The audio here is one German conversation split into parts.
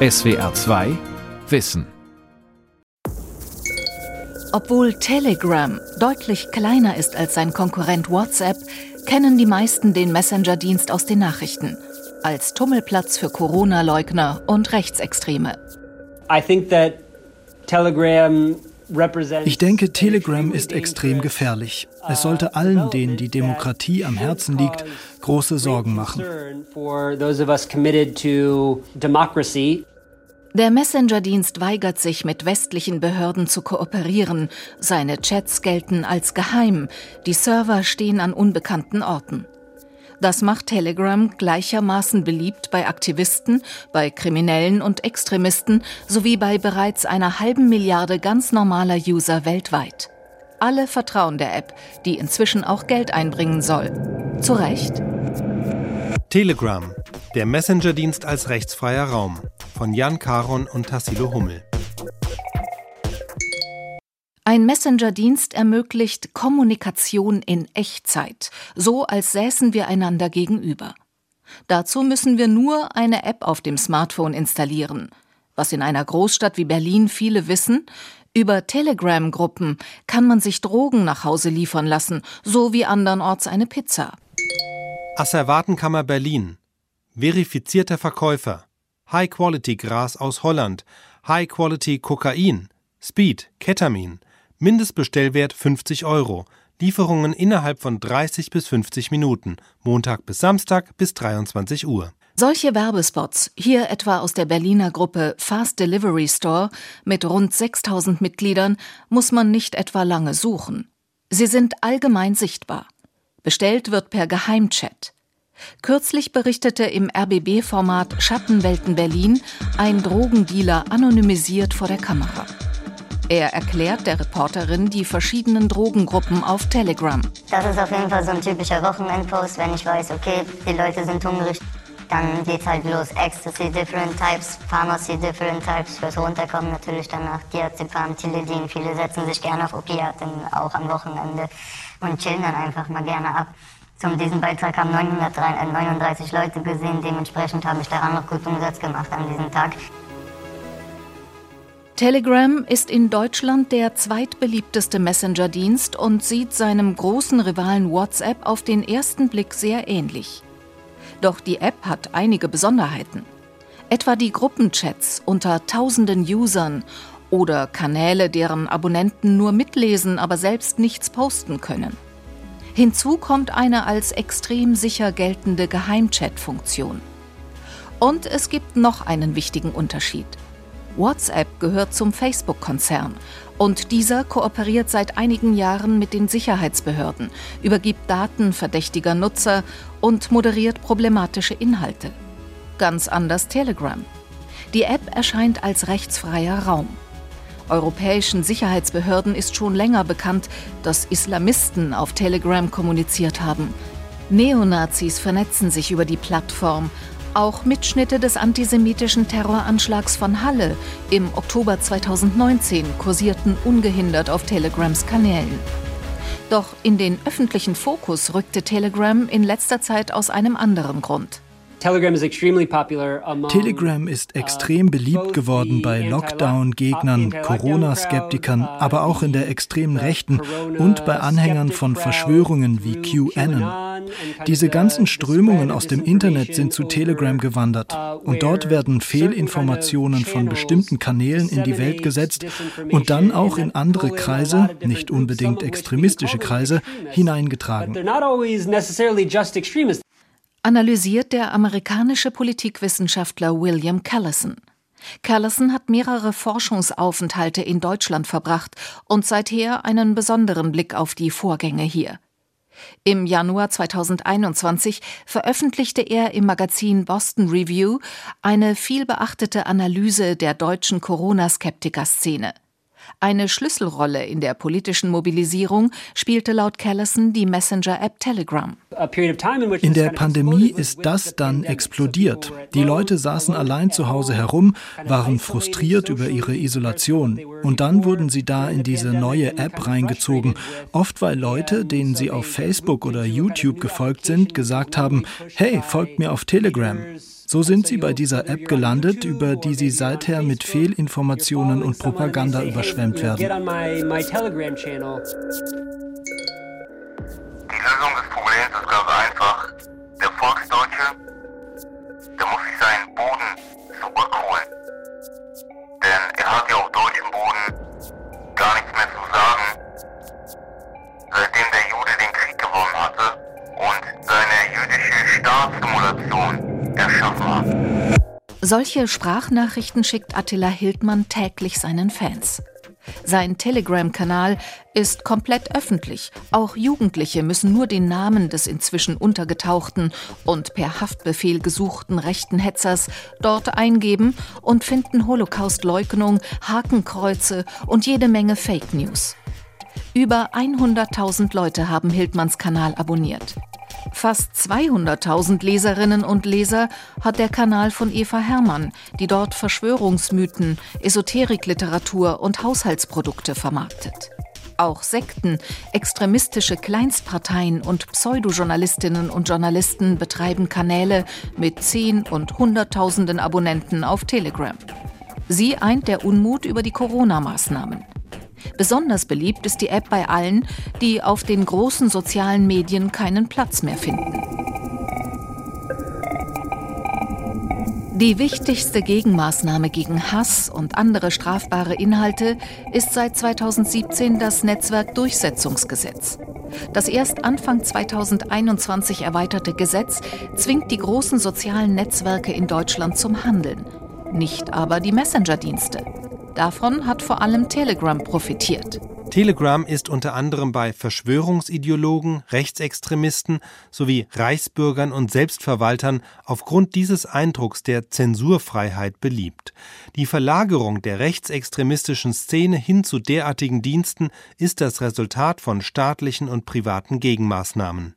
SWR 2 Wissen. Obwohl Telegram deutlich kleiner ist als sein Konkurrent WhatsApp, kennen die meisten den Messenger-Dienst aus den Nachrichten als Tummelplatz für Corona-Leugner und Rechtsextreme. Ich denke, Telegram ist extrem gefährlich. Es sollte allen, denen die Demokratie am Herzen liegt, große Sorgen machen. Der Messenger-Dienst weigert sich, mit westlichen Behörden zu kooperieren. Seine Chats gelten als geheim. Die Server stehen an unbekannten Orten. Das macht Telegram gleichermaßen beliebt bei Aktivisten, bei Kriminellen und Extremisten sowie bei bereits einer halben Milliarde ganz normaler User weltweit. Alle vertrauen der App, die inzwischen auch Geld einbringen soll. Zu Recht? Telegram, der Messenger-Dienst als rechtsfreier Raum von Jan Karon und Tassilo Hummel. Ein Messenger-Dienst ermöglicht Kommunikation in Echtzeit, so als säßen wir einander gegenüber. Dazu müssen wir nur eine App auf dem Smartphone installieren. Was in einer Großstadt wie Berlin viele wissen, über Telegram-Gruppen kann man sich Drogen nach Hause liefern lassen, so wie andernorts eine Pizza. Asservatenkammer Berlin. Verifizierter Verkäufer. High-Quality-Gras aus Holland. High-Quality-Kokain. Speed, Ketamin. Mindestbestellwert 50 Euro. Lieferungen innerhalb von 30 bis 50 Minuten. Montag bis Samstag bis 23 Uhr. Solche Werbespots, hier etwa aus der Berliner Gruppe Fast Delivery Store mit rund 6000 Mitgliedern, muss man nicht etwa lange suchen. Sie sind allgemein sichtbar. Bestellt wird per Geheimchat. Kürzlich berichtete im RBB-Format Schattenwelten Berlin ein Drogendealer anonymisiert vor der Kamera. Er erklärt der Reporterin die verschiedenen Drogengruppen auf Telegram. Das ist auf jeden Fall so ein typischer Wochenendpost, wenn ich weiß, okay, die Leute sind hungrig. Dann geht's halt los. Ecstasy, different types, Pharmacy, different types. Fürs Runterkommen natürlich danach Diazepam, Tilidin. Viele setzen sich gerne auf Opiaten, auch am Wochenende und chillen dann einfach mal gerne ab. Zum diesem Beitrag haben 939 Leute gesehen. Dementsprechend habe ich daran noch gut Umsatz gemacht an diesem Tag. Telegram ist in Deutschland der zweitbeliebteste Messenger-Dienst und sieht seinem großen Rivalen WhatsApp auf den ersten Blick sehr ähnlich. Doch die App hat einige Besonderheiten. Etwa die Gruppenchats unter tausenden Usern oder Kanäle, deren Abonnenten nur mitlesen, aber selbst nichts posten können. Hinzu kommt eine als extrem sicher geltende Geheimchat-Funktion. Und es gibt noch einen wichtigen Unterschied. WhatsApp gehört zum Facebook-Konzern und dieser kooperiert seit einigen Jahren mit den Sicherheitsbehörden, übergibt Daten verdächtiger Nutzer und moderiert problematische Inhalte. Ganz anders Telegram. Die App erscheint als rechtsfreier Raum. Europäischen Sicherheitsbehörden ist schon länger bekannt, dass Islamisten auf Telegram kommuniziert haben. Neonazis vernetzen sich über die Plattform auch Mitschnitte des antisemitischen Terroranschlags von Halle im Oktober 2019 kursierten ungehindert auf Telegrams Kanälen. Doch in den öffentlichen Fokus rückte Telegram in letzter Zeit aus einem anderen Grund. Telegram ist extrem uh, beliebt geworden bei Lockdown-Gegnern, Corona-Skeptikern, aber auch in der extremen Rechten und bei Anhängern von Verschwörungen wie QAnon. Diese ganzen Strömungen aus dem Internet sind zu Telegram gewandert. uh, und dort werden Fehlinformationen von bestimmten Kanälen in die Welt gesetzt und dann auch in andere Kreise, nicht unbedingt extremistische Kreise, hineingetragen analysiert der amerikanische Politikwissenschaftler William Callison. Callison hat mehrere Forschungsaufenthalte in Deutschland verbracht und seither einen besonderen Blick auf die Vorgänge hier. Im Januar 2021 veröffentlichte er im Magazin Boston Review eine vielbeachtete Analyse der deutschen Corona-Skeptiker-Szene. Eine Schlüsselrolle in der politischen Mobilisierung spielte laut Callison die Messenger-App Telegram. In der Pandemie ist das dann explodiert. Die Leute saßen allein zu Hause herum, waren frustriert über ihre Isolation. Und dann wurden sie da in diese neue App reingezogen. Oft weil Leute, denen sie auf Facebook oder YouTube gefolgt sind, gesagt haben, hey, folgt mir auf Telegram. So sind sie bei dieser App gelandet, über die sie seither mit Fehlinformationen und Propaganda überschwemmt werden. Die Lösung des Problems ist ganz einfach. Der Volksdeutsche, der muss sich seinen Boden zurückholen. Denn er hat ja auf deutschem Boden gar nichts mehr zu sagen, seitdem der Jude den Krieg gewonnen hatte und seine jüdische Staatssimulation erschaffen. Solche Sprachnachrichten schickt Attila Hildmann täglich seinen Fans. Sein Telegram-Kanal ist komplett öffentlich. Auch Jugendliche müssen nur den Namen des inzwischen untergetauchten und per Haftbefehl gesuchten rechten Hetzers dort eingeben und finden Holocaust-Leugnung, Hakenkreuze und jede Menge Fake News. Über 100.000 Leute haben Hildmanns Kanal abonniert. Fast 200.000 Leserinnen und Leser hat der Kanal von Eva Herrmann, die dort Verschwörungsmythen, Esoterikliteratur und Haushaltsprodukte vermarktet. Auch Sekten, extremistische Kleinstparteien und Pseudojournalistinnen und Journalisten betreiben Kanäle mit Zehn- und Hunderttausenden Abonnenten auf Telegram. Sie eint der Unmut über die Corona-Maßnahmen. Besonders beliebt ist die App bei allen, die auf den großen sozialen Medien keinen Platz mehr finden. Die wichtigste Gegenmaßnahme gegen Hass und andere strafbare Inhalte ist seit 2017 das Netzwerkdurchsetzungsgesetz. Das erst Anfang 2021 erweiterte Gesetz zwingt die großen sozialen Netzwerke in Deutschland zum Handeln, nicht aber die Messenger-Dienste. Davon hat vor allem Telegram profitiert. Telegram ist unter anderem bei Verschwörungsideologen, Rechtsextremisten sowie Reichsbürgern und Selbstverwaltern aufgrund dieses Eindrucks der Zensurfreiheit beliebt. Die Verlagerung der rechtsextremistischen Szene hin zu derartigen Diensten ist das Resultat von staatlichen und privaten Gegenmaßnahmen.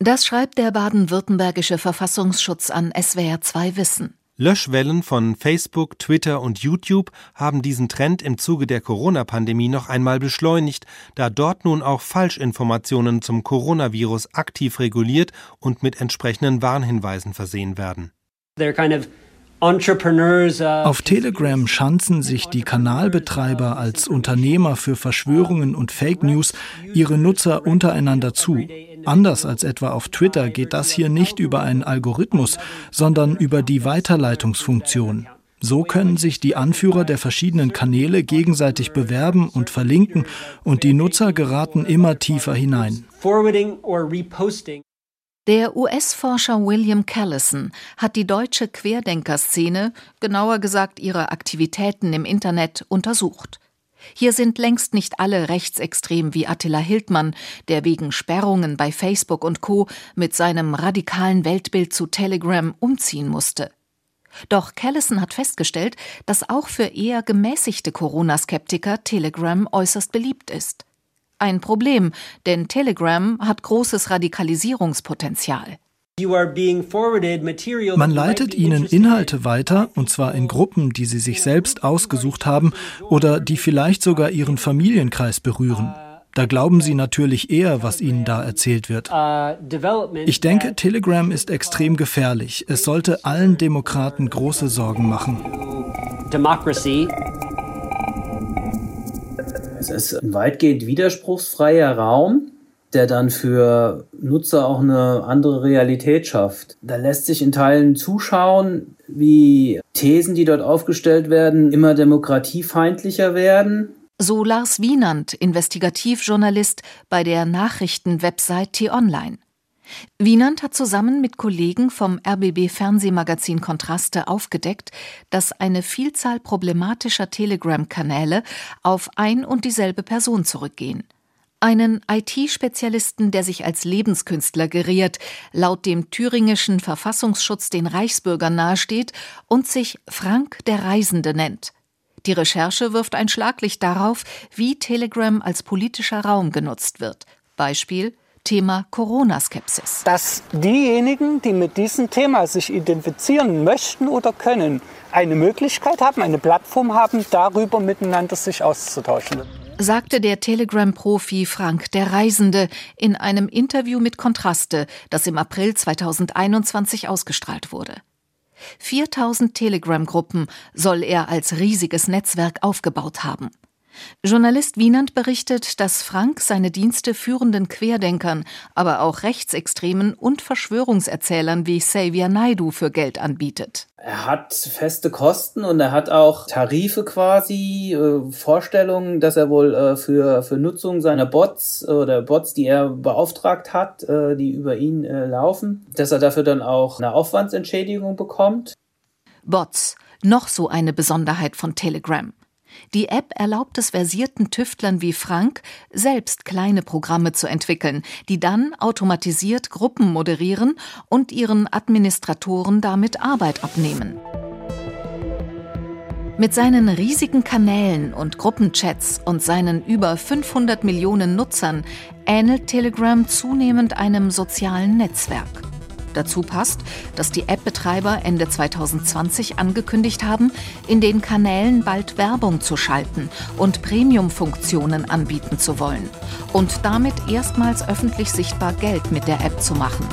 Das schreibt der baden-württembergische Verfassungsschutz an SWR 2 Wissen. Löschwellen von Facebook, Twitter und YouTube haben diesen Trend im Zuge der Corona-Pandemie noch einmal beschleunigt, da dort nun auch Falschinformationen zum Coronavirus aktiv reguliert und mit entsprechenden Warnhinweisen versehen werden. Auf Telegram schanzen sich die Kanalbetreiber als Unternehmer für Verschwörungen und Fake News ihre Nutzer untereinander zu. Anders als etwa auf Twitter geht das hier nicht über einen Algorithmus, sondern über die Weiterleitungsfunktion. So können sich die Anführer der verschiedenen Kanäle gegenseitig bewerben und verlinken und die Nutzer geraten immer tiefer hinein. Der US-Forscher William Callison hat die deutsche Querdenkerszene, genauer gesagt ihre Aktivitäten im Internet, untersucht. Hier sind längst nicht alle rechtsextrem wie Attila Hildmann, der wegen Sperrungen bei Facebook und Co. mit seinem radikalen Weltbild zu Telegram umziehen musste. Doch Callison hat festgestellt, dass auch für eher gemäßigte Corona-Skeptiker Telegram äußerst beliebt ist. Ein Problem, denn Telegram hat großes Radikalisierungspotenzial. Man leitet ihnen Inhalte weiter, und zwar in Gruppen, die sie sich selbst ausgesucht haben oder die vielleicht sogar ihren Familienkreis berühren. Da glauben sie natürlich eher, was ihnen da erzählt wird. Ich denke, Telegram ist extrem gefährlich. Es sollte allen Demokraten große Sorgen machen. Es ist ein weitgehend widerspruchsfreier Raum, der dann für Nutzer auch eine andere Realität schafft. Da lässt sich in Teilen zuschauen, wie Thesen, die dort aufgestellt werden, immer demokratiefeindlicher werden. So Lars Wienand, Investigativjournalist bei der Nachrichtenwebsite T-Online. Wienand hat zusammen mit Kollegen vom RBB Fernsehmagazin Kontraste aufgedeckt, dass eine Vielzahl problematischer Telegram-Kanäle auf ein und dieselbe Person zurückgehen. Einen IT-Spezialisten, der sich als Lebenskünstler geriert, laut dem thüringischen Verfassungsschutz den Reichsbürgern nahesteht und sich Frank der Reisende nennt. Die Recherche wirft ein Schlaglicht darauf, wie Telegram als politischer Raum genutzt wird. Beispiel Thema Corona-Skepsis. Dass diejenigen, die mit diesem Thema sich identifizieren möchten oder können, eine Möglichkeit haben, eine Plattform haben, darüber miteinander sich auszutauschen. Sagte der Telegram-Profi Frank der Reisende in einem Interview mit Kontraste, das im April 2021 ausgestrahlt wurde. 4000 Telegram-Gruppen soll er als riesiges Netzwerk aufgebaut haben. Journalist Wienand berichtet, dass Frank seine Dienste führenden Querdenkern, aber auch Rechtsextremen und Verschwörungserzählern wie Xavier Naidu für Geld anbietet. Er hat feste Kosten und er hat auch Tarife quasi, äh, Vorstellungen, dass er wohl äh, für, für Nutzung seiner Bots oder Bots, die er beauftragt hat, äh, die über ihn äh, laufen, dass er dafür dann auch eine Aufwandsentschädigung bekommt. Bots, noch so eine Besonderheit von Telegram. Die App erlaubt es versierten Tüftlern wie Frank, selbst kleine Programme zu entwickeln, die dann automatisiert Gruppen moderieren und ihren Administratoren damit Arbeit abnehmen. Mit seinen riesigen Kanälen und Gruppenchats und seinen über 500 Millionen Nutzern ähnelt Telegram zunehmend einem sozialen Netzwerk. Dazu passt, dass die App-Betreiber Ende 2020 angekündigt haben, in den Kanälen bald Werbung zu schalten und Premium-Funktionen anbieten zu wollen und damit erstmals öffentlich sichtbar Geld mit der App zu machen.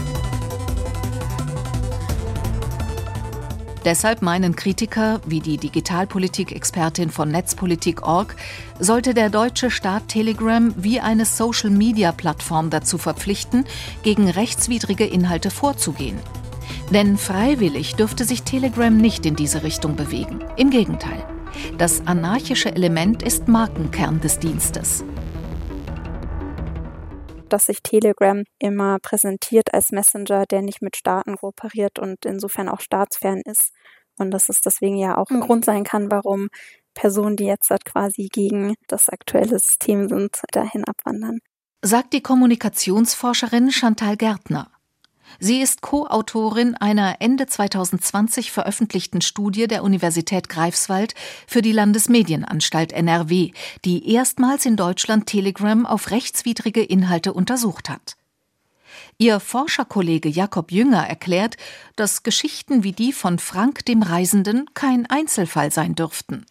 Deshalb meinen Kritiker, wie die Digitalpolitik-Expertin von Netzpolitik.org, sollte der deutsche Staat Telegram wie eine Social-Media-Plattform dazu verpflichten, gegen rechtswidrige Inhalte vorzugehen. Denn freiwillig dürfte sich Telegram nicht in diese Richtung bewegen. Im Gegenteil. Das anarchische Element ist Markenkern des Dienstes dass sich Telegram immer präsentiert als Messenger, der nicht mit Staaten kooperiert und insofern auch staatsfern ist. Und dass es deswegen ja auch ein mhm. Grund sein kann, warum Personen, die jetzt halt quasi gegen das aktuelle System sind, dahin abwandern. Sagt die Kommunikationsforscherin Chantal Gärtner. Sie ist Co-Autorin einer Ende 2020 veröffentlichten Studie der Universität Greifswald für die Landesmedienanstalt NRW, die erstmals in Deutschland Telegram auf rechtswidrige Inhalte untersucht hat. Ihr Forscherkollege Jakob Jünger erklärt, dass Geschichten wie die von Frank dem Reisenden kein Einzelfall sein dürften.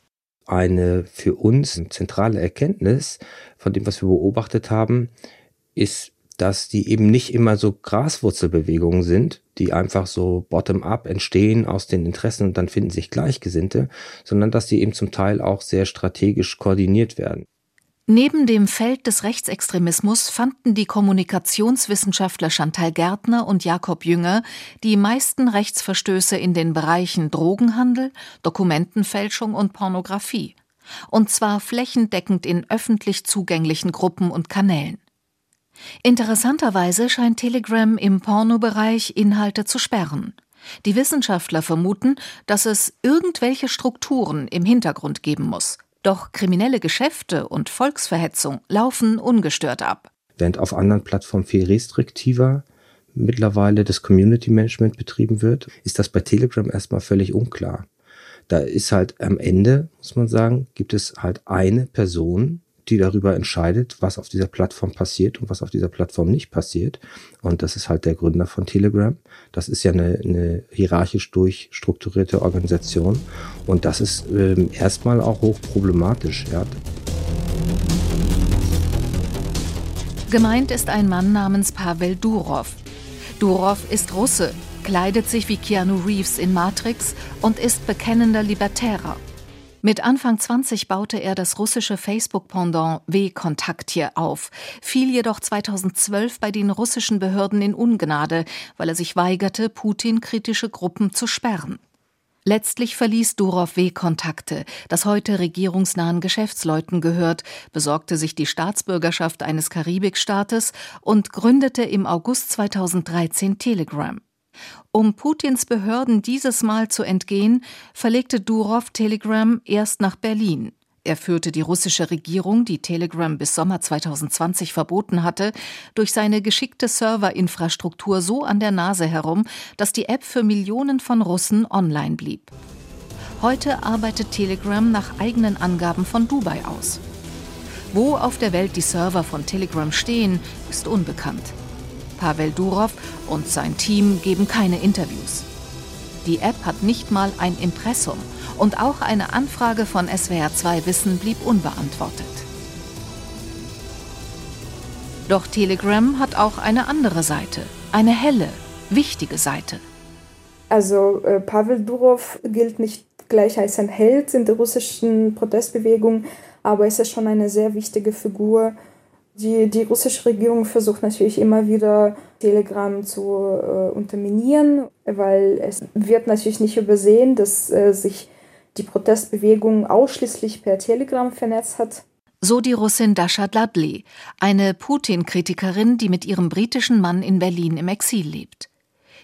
Eine für uns zentrale Erkenntnis von dem, was wir beobachtet haben, ist dass die eben nicht immer so Graswurzelbewegungen sind, die einfach so bottom-up entstehen aus den Interessen und dann finden sich Gleichgesinnte, sondern dass die eben zum Teil auch sehr strategisch koordiniert werden. Neben dem Feld des Rechtsextremismus fanden die Kommunikationswissenschaftler Chantal Gärtner und Jakob Jünger die meisten Rechtsverstöße in den Bereichen Drogenhandel, Dokumentenfälschung und Pornografie. Und zwar flächendeckend in öffentlich zugänglichen Gruppen und Kanälen. Interessanterweise scheint Telegram im Pornobereich Inhalte zu sperren. Die Wissenschaftler vermuten, dass es irgendwelche Strukturen im Hintergrund geben muss. Doch kriminelle Geschäfte und Volksverhetzung laufen ungestört ab. Während auf anderen Plattformen viel restriktiver mittlerweile das Community Management betrieben wird, ist das bei Telegram erstmal völlig unklar. Da ist halt am Ende, muss man sagen, gibt es halt eine Person, die darüber entscheidet, was auf dieser Plattform passiert und was auf dieser Plattform nicht passiert. Und das ist halt der Gründer von Telegram. Das ist ja eine, eine hierarchisch durchstrukturierte Organisation. Und das ist ähm, erstmal auch hochproblematisch. Ja. Gemeint ist ein Mann namens Pavel Durov. Durov ist Russe, kleidet sich wie Keanu Reeves in Matrix und ist bekennender Libertärer. Mit Anfang 20 baute er das russische Facebook-Pendant W-Kontakt hier auf, fiel jedoch 2012 bei den russischen Behörden in Ungnade, weil er sich weigerte, Putin-kritische Gruppen zu sperren. Letztlich verließ Durov W-Kontakte, das heute regierungsnahen Geschäftsleuten gehört, besorgte sich die Staatsbürgerschaft eines Karibikstaates und gründete im August 2013 Telegram. Um Putins Behörden dieses Mal zu entgehen, verlegte Durov Telegram erst nach Berlin. Er führte die russische Regierung, die Telegram bis Sommer 2020 verboten hatte, durch seine geschickte Serverinfrastruktur so an der Nase herum, dass die App für Millionen von Russen online blieb. Heute arbeitet Telegram nach eigenen Angaben von Dubai aus. Wo auf der Welt die Server von Telegram stehen, ist unbekannt. Pavel Durov und sein Team geben keine Interviews. Die App hat nicht mal ein Impressum und auch eine Anfrage von SWR2 Wissen blieb unbeantwortet. Doch Telegram hat auch eine andere Seite, eine helle, wichtige Seite. Also äh, Pavel Durov gilt nicht gleich als ein Held in der russischen Protestbewegung, aber ist er schon eine sehr wichtige Figur. Die, die russische Regierung versucht natürlich immer wieder Telegram zu äh, unterminieren, weil es wird natürlich nicht übersehen, dass äh, sich die Protestbewegung ausschließlich per Telegram vernetzt hat. So die Russin Dasha Dudley, eine Putin-Kritikerin, die mit ihrem britischen Mann in Berlin im Exil lebt.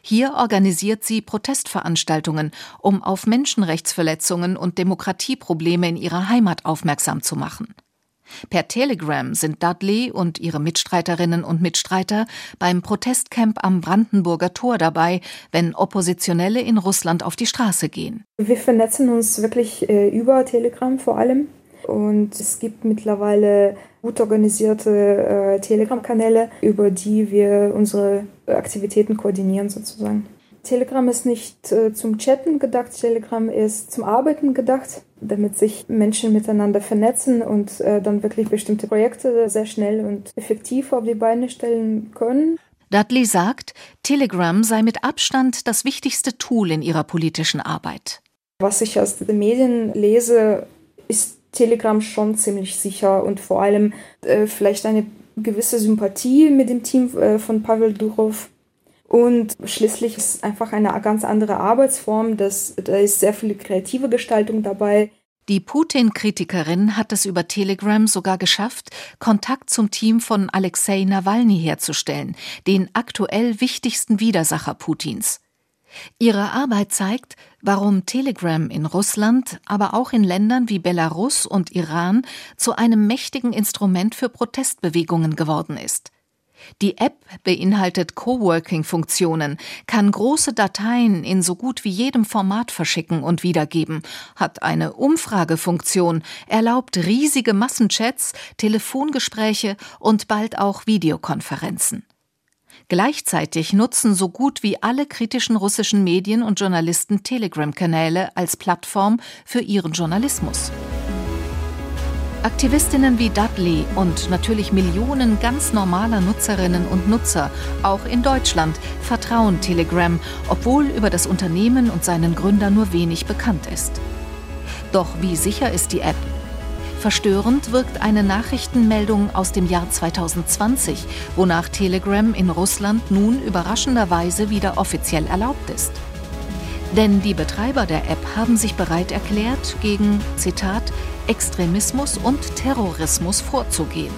Hier organisiert sie Protestveranstaltungen, um auf Menschenrechtsverletzungen und Demokratieprobleme in ihrer Heimat aufmerksam zu machen. Per Telegram sind Dudley und ihre Mitstreiterinnen und Mitstreiter beim Protestcamp am Brandenburger Tor dabei, wenn Oppositionelle in Russland auf die Straße gehen. Wir vernetzen uns wirklich äh, über Telegram vor allem. Und es gibt mittlerweile gut organisierte äh, Telegram-Kanäle, über die wir unsere Aktivitäten koordinieren sozusagen. Telegram ist nicht äh, zum Chatten gedacht, Telegram ist zum Arbeiten gedacht, damit sich Menschen miteinander vernetzen und äh, dann wirklich bestimmte Projekte sehr schnell und effektiv auf die Beine stellen können. Dudley sagt, Telegram sei mit Abstand das wichtigste Tool in ihrer politischen Arbeit. Was ich aus den Medien lese, ist Telegram schon ziemlich sicher und vor allem äh, vielleicht eine gewisse Sympathie mit dem Team äh, von Pavel Durov. Und schließlich ist es einfach eine ganz andere Arbeitsform. Das, da ist sehr viel kreative Gestaltung dabei. Die Putin-Kritikerin hat es über Telegram sogar geschafft, Kontakt zum Team von Alexei Nawalny herzustellen, den aktuell wichtigsten Widersacher Putins. Ihre Arbeit zeigt, warum Telegram in Russland, aber auch in Ländern wie Belarus und Iran zu einem mächtigen Instrument für Protestbewegungen geworden ist. Die App beinhaltet Coworking-Funktionen, kann große Dateien in so gut wie jedem Format verschicken und wiedergeben, hat eine Umfragefunktion, erlaubt riesige Massenchats, Telefongespräche und bald auch Videokonferenzen. Gleichzeitig nutzen so gut wie alle kritischen russischen Medien und Journalisten Telegram-Kanäle als Plattform für ihren Journalismus. Aktivistinnen wie Dudley und natürlich Millionen ganz normaler Nutzerinnen und Nutzer, auch in Deutschland, vertrauen Telegram, obwohl über das Unternehmen und seinen Gründer nur wenig bekannt ist. Doch wie sicher ist die App? Verstörend wirkt eine Nachrichtenmeldung aus dem Jahr 2020, wonach Telegram in Russland nun überraschenderweise wieder offiziell erlaubt ist. Denn die Betreiber der App haben sich bereit erklärt, gegen, Zitat, Extremismus und Terrorismus vorzugehen.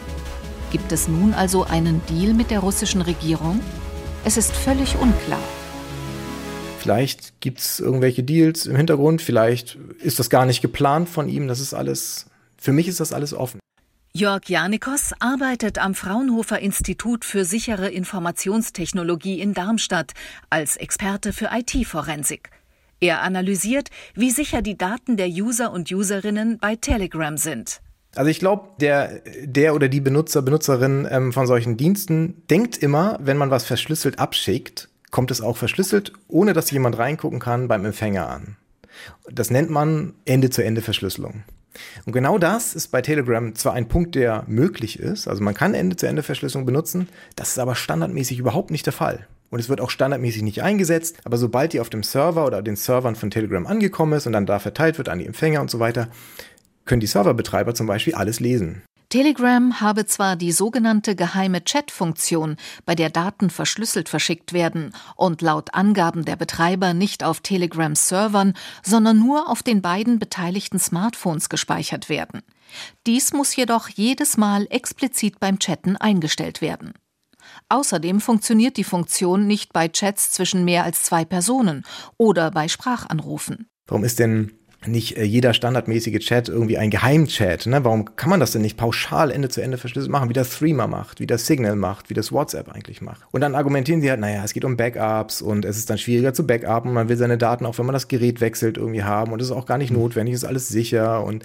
Gibt es nun also einen Deal mit der russischen Regierung? Es ist völlig unklar. Vielleicht gibt es irgendwelche Deals im Hintergrund, vielleicht ist das gar nicht geplant von ihm, das ist alles für mich ist das alles offen. Jörg Janikos arbeitet am Fraunhofer Institut für sichere Informationstechnologie in Darmstadt als Experte für IT-Forensik. Er analysiert, wie sicher die Daten der User und Userinnen bei Telegram sind. Also ich glaube, der, der oder die Benutzer, Benutzerin ähm, von solchen Diensten denkt immer, wenn man was verschlüsselt abschickt, kommt es auch verschlüsselt, ohne dass jemand reingucken kann, beim Empfänger an. Das nennt man Ende-zu-Ende-Verschlüsselung. Und genau das ist bei Telegram zwar ein Punkt, der möglich ist, also man kann Ende-zu-Ende-Verschlüsselung benutzen, das ist aber standardmäßig überhaupt nicht der Fall. Und es wird auch standardmäßig nicht eingesetzt, aber sobald die auf dem Server oder den Servern von Telegram angekommen ist und dann da verteilt wird an die Empfänger und so weiter, können die Serverbetreiber zum Beispiel alles lesen. Telegram habe zwar die sogenannte geheime Chat-Funktion, bei der Daten verschlüsselt verschickt werden und laut Angaben der Betreiber nicht auf Telegrams Servern, sondern nur auf den beiden beteiligten Smartphones gespeichert werden. Dies muss jedoch jedes Mal explizit beim Chatten eingestellt werden. Außerdem funktioniert die Funktion nicht bei Chats zwischen mehr als zwei Personen oder bei Sprachanrufen. Warum ist denn nicht äh, jeder standardmäßige Chat irgendwie ein Geheimchat. Ne? Warum kann man das denn nicht pauschal Ende zu Ende verschlüsselt machen, wie das Threema macht, wie das Signal macht, wie das WhatsApp eigentlich macht? Und dann argumentieren sie halt, naja, es geht um Backups und es ist dann schwieriger zu backupen. Man will seine Daten, auch wenn man das Gerät wechselt, irgendwie haben und es ist auch gar nicht notwendig, ist alles sicher und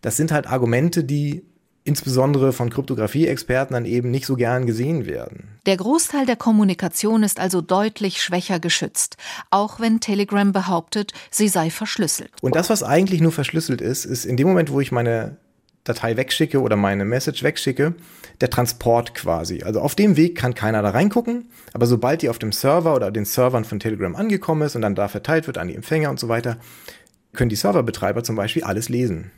das sind halt Argumente, die insbesondere von Kryptographie-Experten dann eben nicht so gern gesehen werden. Der Großteil der Kommunikation ist also deutlich schwächer geschützt, auch wenn Telegram behauptet, sie sei verschlüsselt. Und das, was eigentlich nur verschlüsselt ist, ist in dem Moment, wo ich meine Datei wegschicke oder meine Message wegschicke, der Transport quasi. Also auf dem Weg kann keiner da reingucken, aber sobald die auf dem Server oder den Servern von Telegram angekommen ist und dann da verteilt wird an die Empfänger und so weiter, können die Serverbetreiber zum Beispiel alles lesen.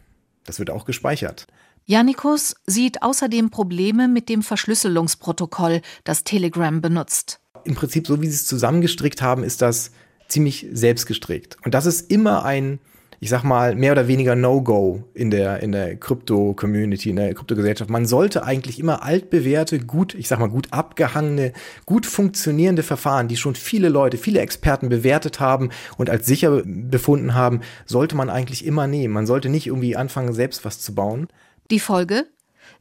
Das wird auch gespeichert. Jannikus sieht außerdem Probleme mit dem Verschlüsselungsprotokoll, das Telegram benutzt. Im Prinzip, so wie sie es zusammengestrickt haben, ist das ziemlich selbstgestrickt. Und das ist immer ein ich sag mal, mehr oder weniger No-Go in der, in der Krypto-Community, in der Kryptogesellschaft. Man sollte eigentlich immer altbewährte, gut, ich sag mal, gut abgehangene, gut funktionierende Verfahren, die schon viele Leute, viele Experten bewertet haben und als sicher befunden haben, sollte man eigentlich immer nehmen. Man sollte nicht irgendwie anfangen, selbst was zu bauen. Die Folge?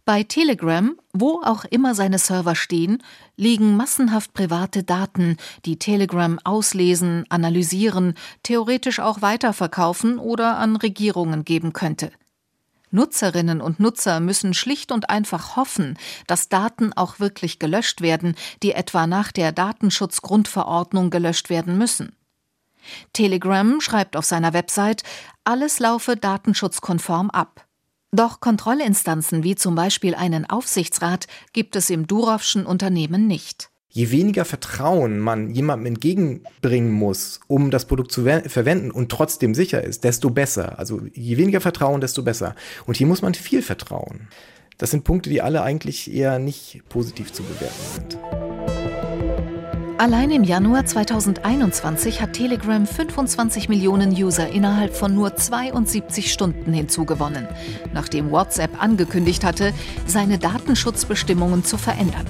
Bei Telegram, wo auch immer seine Server stehen, liegen massenhaft private Daten, die Telegram auslesen, analysieren, theoretisch auch weiterverkaufen oder an Regierungen geben könnte. Nutzerinnen und Nutzer müssen schlicht und einfach hoffen, dass Daten auch wirklich gelöscht werden, die etwa nach der Datenschutzgrundverordnung gelöscht werden müssen. Telegram schreibt auf seiner Website, alles laufe datenschutzkonform ab. Doch Kontrollinstanzen wie zum Beispiel einen Aufsichtsrat gibt es im Durovschen Unternehmen nicht. Je weniger Vertrauen man jemandem entgegenbringen muss, um das Produkt zu verwenden und trotzdem sicher ist, desto besser. Also je weniger Vertrauen, desto besser. Und hier muss man viel vertrauen. Das sind Punkte, die alle eigentlich eher nicht positiv zu bewerten sind. Allein im Januar 2021 hat Telegram 25 Millionen User innerhalb von nur 72 Stunden hinzugewonnen, nachdem WhatsApp angekündigt hatte, seine Datenschutzbestimmungen zu verändern.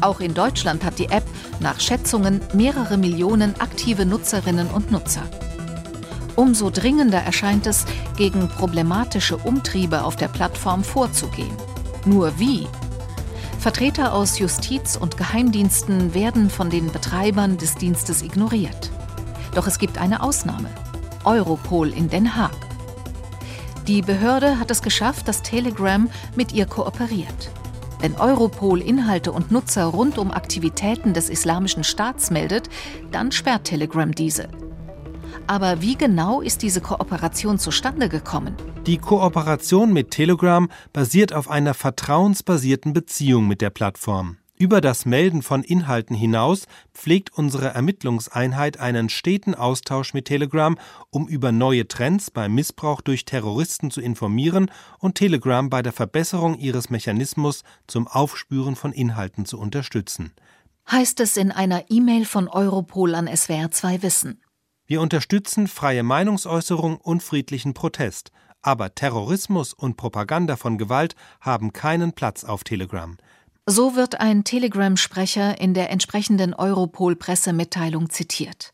Auch in Deutschland hat die App nach Schätzungen mehrere Millionen aktive Nutzerinnen und Nutzer. Umso dringender erscheint es, gegen problematische Umtriebe auf der Plattform vorzugehen. Nur wie Vertreter aus Justiz und Geheimdiensten werden von den Betreibern des Dienstes ignoriert. Doch es gibt eine Ausnahme. Europol in Den Haag. Die Behörde hat es geschafft, dass Telegram mit ihr kooperiert. Wenn Europol Inhalte und Nutzer rund um Aktivitäten des Islamischen Staats meldet, dann sperrt Telegram diese. Aber wie genau ist diese Kooperation zustande gekommen? Die Kooperation mit Telegram basiert auf einer vertrauensbasierten Beziehung mit der Plattform. Über das Melden von Inhalten hinaus pflegt unsere Ermittlungseinheit einen steten Austausch mit Telegram, um über neue Trends beim Missbrauch durch Terroristen zu informieren und Telegram bei der Verbesserung ihres Mechanismus zum Aufspüren von Inhalten zu unterstützen. Heißt es in einer E-Mail von Europol an SWR 2 Wissen. Wir unterstützen freie Meinungsäußerung und friedlichen Protest, aber Terrorismus und Propaganda von Gewalt haben keinen Platz auf Telegram. So wird ein Telegram-Sprecher in der entsprechenden Europol-Pressemitteilung zitiert.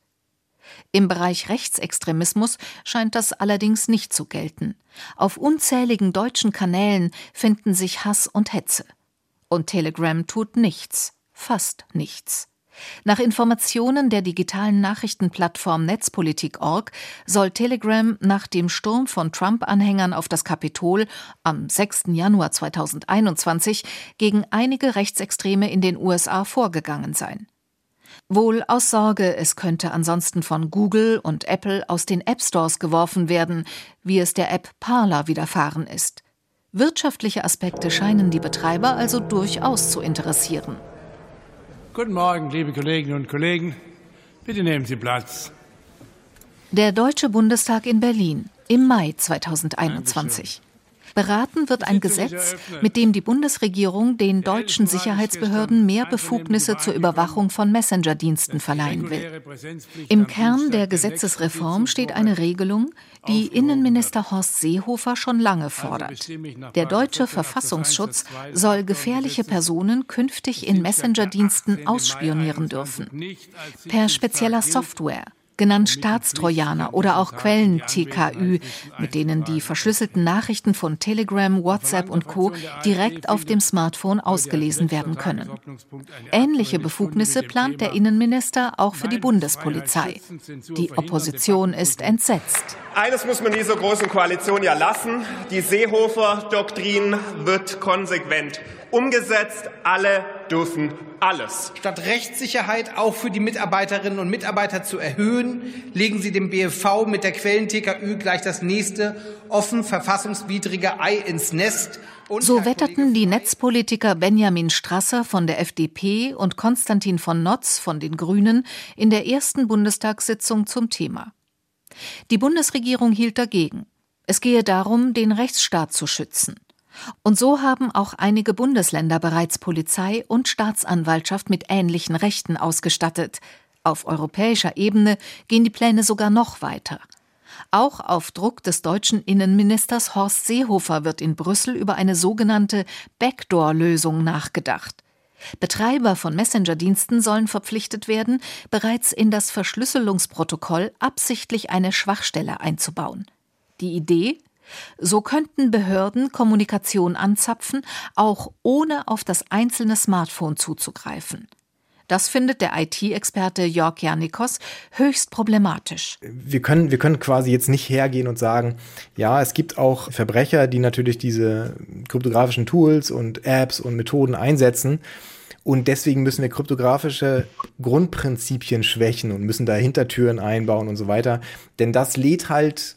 Im Bereich Rechtsextremismus scheint das allerdings nicht zu gelten. Auf unzähligen deutschen Kanälen finden sich Hass und Hetze. Und Telegram tut nichts, fast nichts. Nach Informationen der digitalen Nachrichtenplattform Netzpolitik.org soll Telegram nach dem Sturm von Trump-Anhängern auf das Kapitol am 6. Januar 2021 gegen einige Rechtsextreme in den USA vorgegangen sein. Wohl aus Sorge, es könnte ansonsten von Google und Apple aus den App Stores geworfen werden, wie es der App Parler widerfahren ist. Wirtschaftliche Aspekte scheinen die Betreiber also durchaus zu interessieren. Guten Morgen, liebe Kolleginnen und Kollegen. Bitte nehmen Sie Platz. Der Deutsche Bundestag in Berlin im Mai 2021. Beraten wird ein Gesetz, mit dem die Bundesregierung den deutschen Sicherheitsbehörden mehr Befugnisse zur Überwachung von Messenger-Diensten verleihen will. Im Kern der Gesetzesreform steht eine Regelung, die Innenminister Horst Seehofer schon lange fordert. Der deutsche Verfassungsschutz soll gefährliche Personen künftig in Messenger-Diensten ausspionieren dürfen. Per spezieller Software genannt Staatstrojaner oder auch Quellen-TKÜ, mit denen die verschlüsselten Nachrichten von Telegram, WhatsApp und Co. direkt auf dem Smartphone ausgelesen werden können. Ähnliche Befugnisse plant der Innenminister auch für die Bundespolizei. Die Opposition ist entsetzt. Eines muss man dieser großen Koalition ja lassen. Die Seehofer-Doktrin wird konsequent umgesetzt. Alle dürfen alles. Statt Rechtssicherheit auch für die Mitarbeiterinnen und Mitarbeiter zu erhöhen, legen Sie dem BFV mit der Quellen-TKÜ gleich das nächste offen verfassungswidrige Ei ins Nest. Und so wetterten die Netzpolitiker Benjamin Strasser von der FDP und Konstantin von Notz von den Grünen in der ersten Bundestagssitzung zum Thema. Die Bundesregierung hielt dagegen. Es gehe darum, den Rechtsstaat zu schützen. Und so haben auch einige Bundesländer bereits Polizei und Staatsanwaltschaft mit ähnlichen Rechten ausgestattet. Auf europäischer Ebene gehen die Pläne sogar noch weiter. Auch auf Druck des deutschen Innenministers Horst Seehofer wird in Brüssel über eine sogenannte Backdoor-Lösung nachgedacht. Betreiber von Messenger-Diensten sollen verpflichtet werden, bereits in das Verschlüsselungsprotokoll absichtlich eine Schwachstelle einzubauen. Die Idee? So könnten Behörden Kommunikation anzapfen, auch ohne auf das einzelne Smartphone zuzugreifen. Das findet der IT-Experte Jörg Janikos höchst problematisch. Wir können, wir können quasi jetzt nicht hergehen und sagen, ja, es gibt auch Verbrecher, die natürlich diese kryptografischen Tools und Apps und Methoden einsetzen. Und deswegen müssen wir kryptografische Grundprinzipien schwächen und müssen da Hintertüren einbauen und so weiter. Denn das lädt halt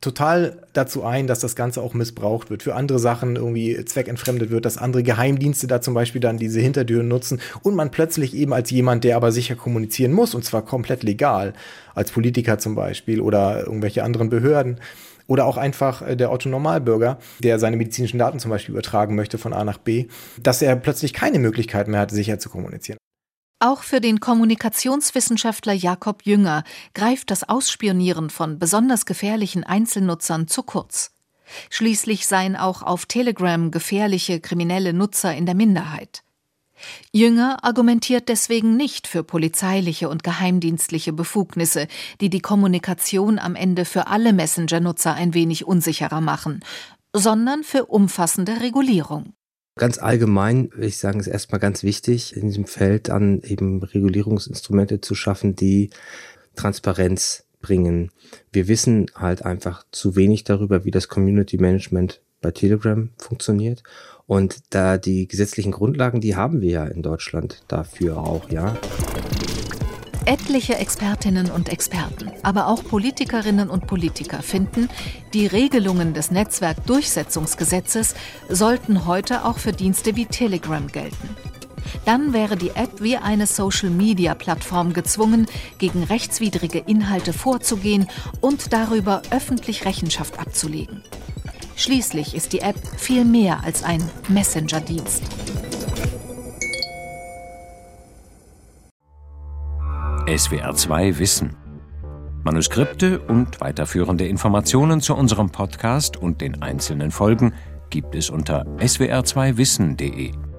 total dazu ein, dass das Ganze auch missbraucht wird, für andere Sachen irgendwie zweckentfremdet wird, dass andere Geheimdienste da zum Beispiel dann diese Hintertüren nutzen und man plötzlich eben als jemand, der aber sicher kommunizieren muss und zwar komplett legal, als Politiker zum Beispiel oder irgendwelche anderen Behörden, oder auch einfach äh, der Otto Normalbürger, der seine medizinischen Daten zum Beispiel übertragen möchte von A nach B, dass er plötzlich keine Möglichkeit mehr hat, sicher zu kommunizieren. Auch für den Kommunikationswissenschaftler Jakob Jünger greift das Ausspionieren von besonders gefährlichen Einzelnutzern zu kurz. Schließlich seien auch auf Telegram gefährliche kriminelle Nutzer in der Minderheit. Jünger argumentiert deswegen nicht für polizeiliche und geheimdienstliche Befugnisse, die die Kommunikation am Ende für alle Messenger-Nutzer ein wenig unsicherer machen, sondern für umfassende Regulierung. Ganz allgemein würde ich sagen, ist erstmal ganz wichtig, in diesem Feld dann eben Regulierungsinstrumente zu schaffen, die Transparenz bringen. Wir wissen halt einfach zu wenig darüber, wie das Community Management bei Telegram funktioniert. Und da die gesetzlichen Grundlagen, die haben wir ja in Deutschland dafür auch, ja. Etliche Expertinnen und Experten, aber auch Politikerinnen und Politiker finden, die Regelungen des Netzwerkdurchsetzungsgesetzes sollten heute auch für Dienste wie Telegram gelten. Dann wäre die App wie eine Social-Media-Plattform gezwungen, gegen rechtswidrige Inhalte vorzugehen und darüber öffentlich Rechenschaft abzulegen. Schließlich ist die App viel mehr als ein Messenger-Dienst. SWR 2 Wissen. Manuskripte und weiterführende Informationen zu unserem Podcast und den einzelnen Folgen gibt es unter swr2wissen.de.